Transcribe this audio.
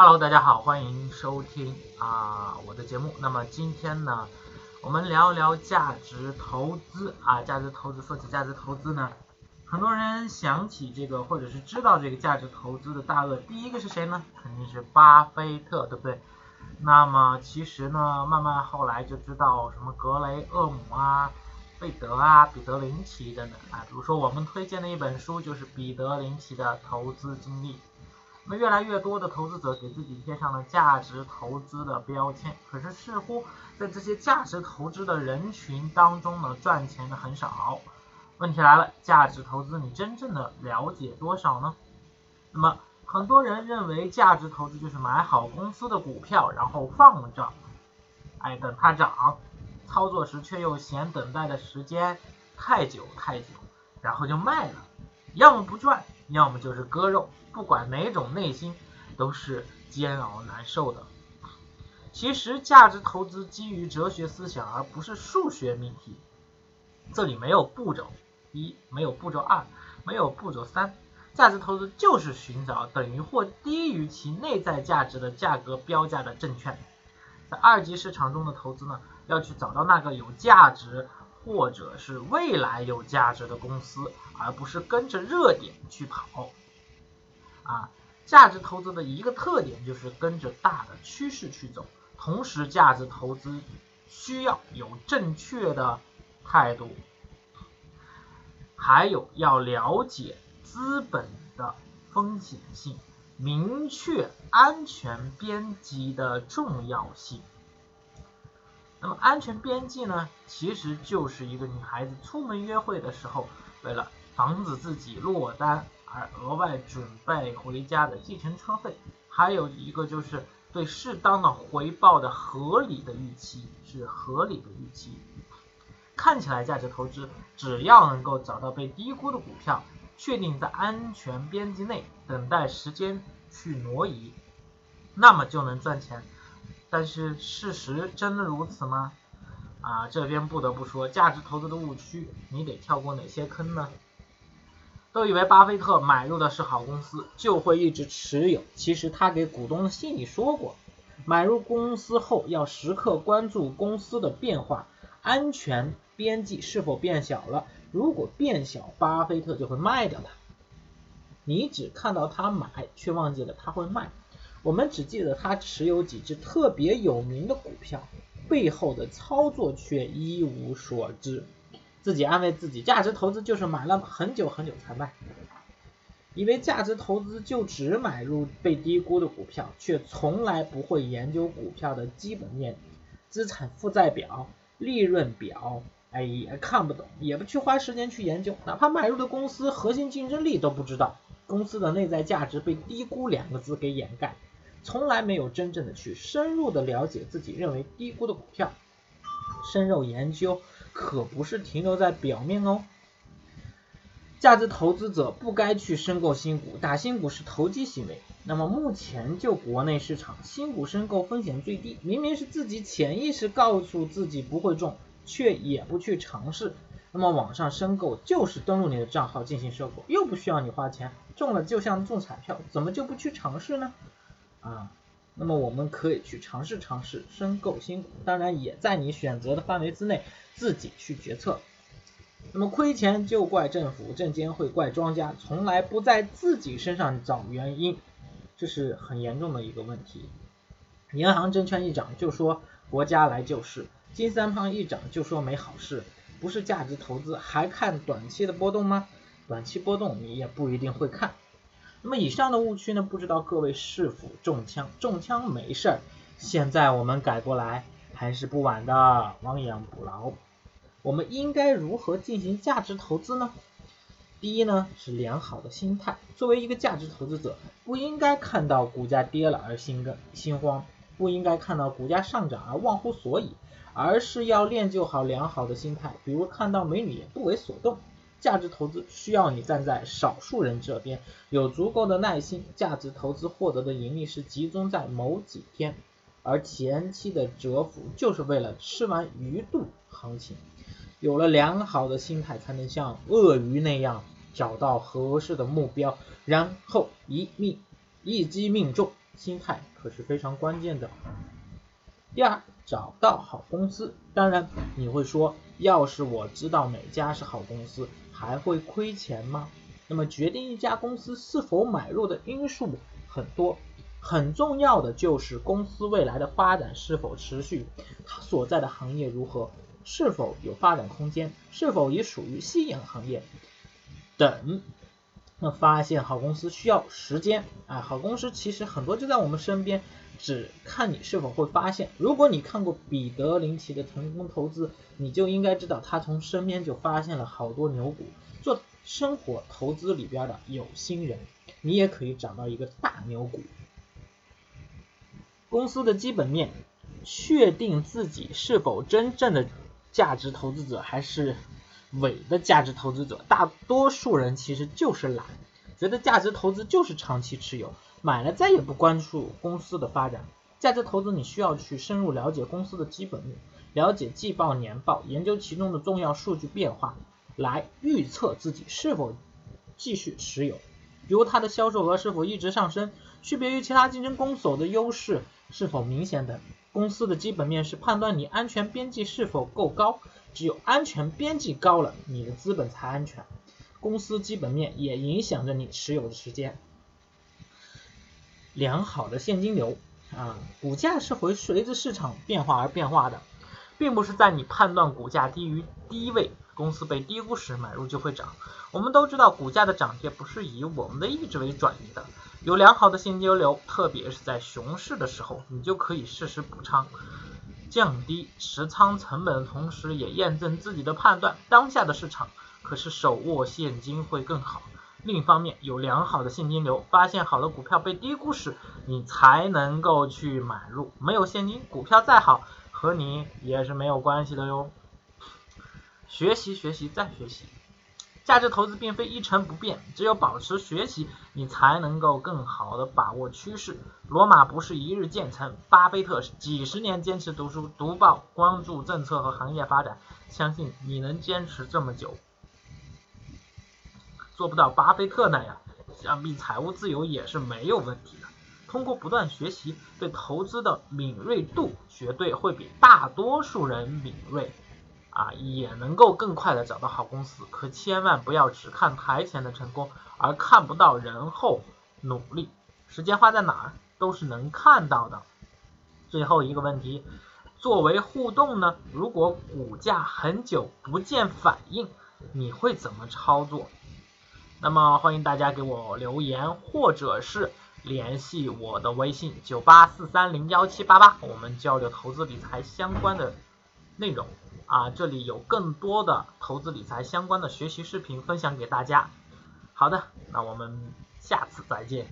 Hello，大家好，欢迎收听啊我的节目。那么今天呢，我们聊聊价值投资啊，价值投资。说起价值投资呢，很多人想起这个或者是知道这个价值投资的大鳄，第一个是谁呢？肯定是巴菲特，对不对？那么其实呢，慢慢后来就知道什么格雷厄姆啊、贝德啊、彼得林奇等等啊。比如说我们推荐的一本书就是彼得林奇的投资经历。那越来越多的投资者给自己贴上了价值投资的标签，可是似乎在这些价值投资的人群当中呢，赚钱的很少。问题来了，价值投资你真正的了解多少呢？那么很多人认为价值投资就是买好公司的股票，然后放着，哎，等它涨，操作时却又嫌等待的时间太久太久，然后就卖了，要么不赚，要么就是割肉。不管哪种内心都是煎熬难受的。其实价值投资基于哲学思想，而不是数学命题。这里没有步骤一，没有步骤二，没有步骤三。价值投资就是寻找等于或低于其内在价值的价格标价的证券。在二级市场中的投资呢，要去找到那个有价值或者是未来有价值的公司，而不是跟着热点去跑。啊，价值投资的一个特点就是跟着大的趋势去走，同时价值投资需要有正确的态度，还有要了解资本的风险性，明确安全边际的重要性。那么安全边际呢，其实就是一个女孩子出门约会的时候，为了防止自己落单。而额外准备回家的计程车费，还有一个就是对适当的回报的合理的预期，是合理的预期。看起来价值投资只要能够找到被低估的股票，确定在安全边际内，等待时间去挪移，那么就能赚钱。但是事实真的如此吗？啊，这边不得不说，价值投资的误区，你得跳过哪些坑呢？都以为巴菲特买入的是好公司，就会一直持有。其实他给股东的信里说过，买入公司后要时刻关注公司的变化，安全边际是否变小了。如果变小，巴菲特就会卖掉它。你只看到他买，却忘记了他会卖。我们只记得他持有几只特别有名的股票，背后的操作却一无所知。自己安慰自己，价值投资就是买了很久很久才卖，以为价值投资就只买入被低估的股票，却从来不会研究股票的基本面、资产负债表、利润表，哎也看不懂，也不去花时间去研究，哪怕买入的公司核心竞争力都不知道，公司的内在价值被低估两个字给掩盖，从来没有真正的去深入的了解自己认为低估的股票，深入研究。可不是停留在表面哦。价值投资者不该去申购新股，打新股是投机行为。那么目前就国内市场，新股申购风险最低，明明是自己潜意识告诉自己不会中，却也不去尝试。那么网上申购就是登录你的账号进行收购，又不需要你花钱，中了就像中彩票，怎么就不去尝试呢？啊，那么我们可以去尝试尝试申购新股，当然也在你选择的范围之内。自己去决策，那么亏钱就怪政府，证监会怪庄家，从来不在自己身上找原因，这是很严重的一个问题。银行证券一涨就说国家来救市，金三胖一涨就说没好事，不是价值投资还看短期的波动吗？短期波动你也不一定会看。那么以上的误区呢，不知道各位是否中枪？中枪没事儿，现在我们改过来还是不晚的，亡羊补牢。我们应该如何进行价值投资呢？第一呢是良好的心态。作为一个价值投资者，不应该看到股价跌了而心更心慌，不应该看到股价上涨而忘乎所以，而是要练就好良好的心态。比如看到美女也不为所动。价值投资需要你站在少数人这边，有足够的耐心。价值投资获得的盈利是集中在某几天，而前期的蛰伏就是为了吃完鱼肚行情。有了良好的心态，才能像鳄鱼那样找到合适的目标，然后一命一击命中，心态可是非常关键的。第二，找到好公司。当然，你会说，要是我知道哪家是好公司，还会亏钱吗？那么，决定一家公司是否买入的因素很多，很重要的就是公司未来的发展是否持续，它所在的行业如何，是否有发展空间，是否已属于夕阳行业等。那发现好公司需要时间啊，好公司其实很多就在我们身边。只看你是否会发现，如果你看过彼得林奇的成功投资，你就应该知道他从身边就发现了好多牛股。做生活投资里边的有心人，你也可以找到一个大牛股。公司的基本面，确定自己是否真正的价值投资者还是伪的价值投资者。大多数人其实就是懒，觉得价值投资就是长期持有。买了再也不关注公司的发展，价值投资你需要去深入了解公司的基本面，了解季报、年报，研究其中的重要数据变化，来预测自己是否继续持有。比如它的销售额是否一直上升，区别于其他竞争攻手的优势是否明显等。公司的基本面是判断你安全边际是否够高，只有安全边际高了，你的资本才安全。公司基本面也影响着你持有的时间。良好的现金流啊，股价是会随着市场变化而变化的，并不是在你判断股价低于低位，公司被低估时买入就会涨。我们都知道，股价的涨跌不是以我们的意志为转移的。有良好的现金流，特别是在熊市的时候，你就可以适时补仓，降低持仓成本的同时，也验证自己的判断。当下的市场可是手握现金会更好。另一方面，有良好的现金流，发现好的股票被低估时，你才能够去买入。没有现金，股票再好，和你也是没有关系的哟。学习，学习，再学习。价值投资并非一成不变，只有保持学习，你才能够更好的把握趋势。罗马不是一日建成，巴菲特是几十年坚持读书、读报，关注政策和行业发展。相信你能坚持这么久。做不到巴菲特那样，想必财务自由也是没有问题的。通过不断学习，对投资的敏锐度绝对会比大多数人敏锐，啊，也能够更快的找到好公司。可千万不要只看台前的成功，而看不到人后努力。时间花在哪儿，都是能看到的。最后一个问题，作为互动呢？如果股价很久不见反应，你会怎么操作？那么欢迎大家给我留言，或者是联系我的微信九八四三零幺七八八，我们交流投资理财相关的内容啊，这里有更多的投资理财相关的学习视频分享给大家。好的，那我们下次再见。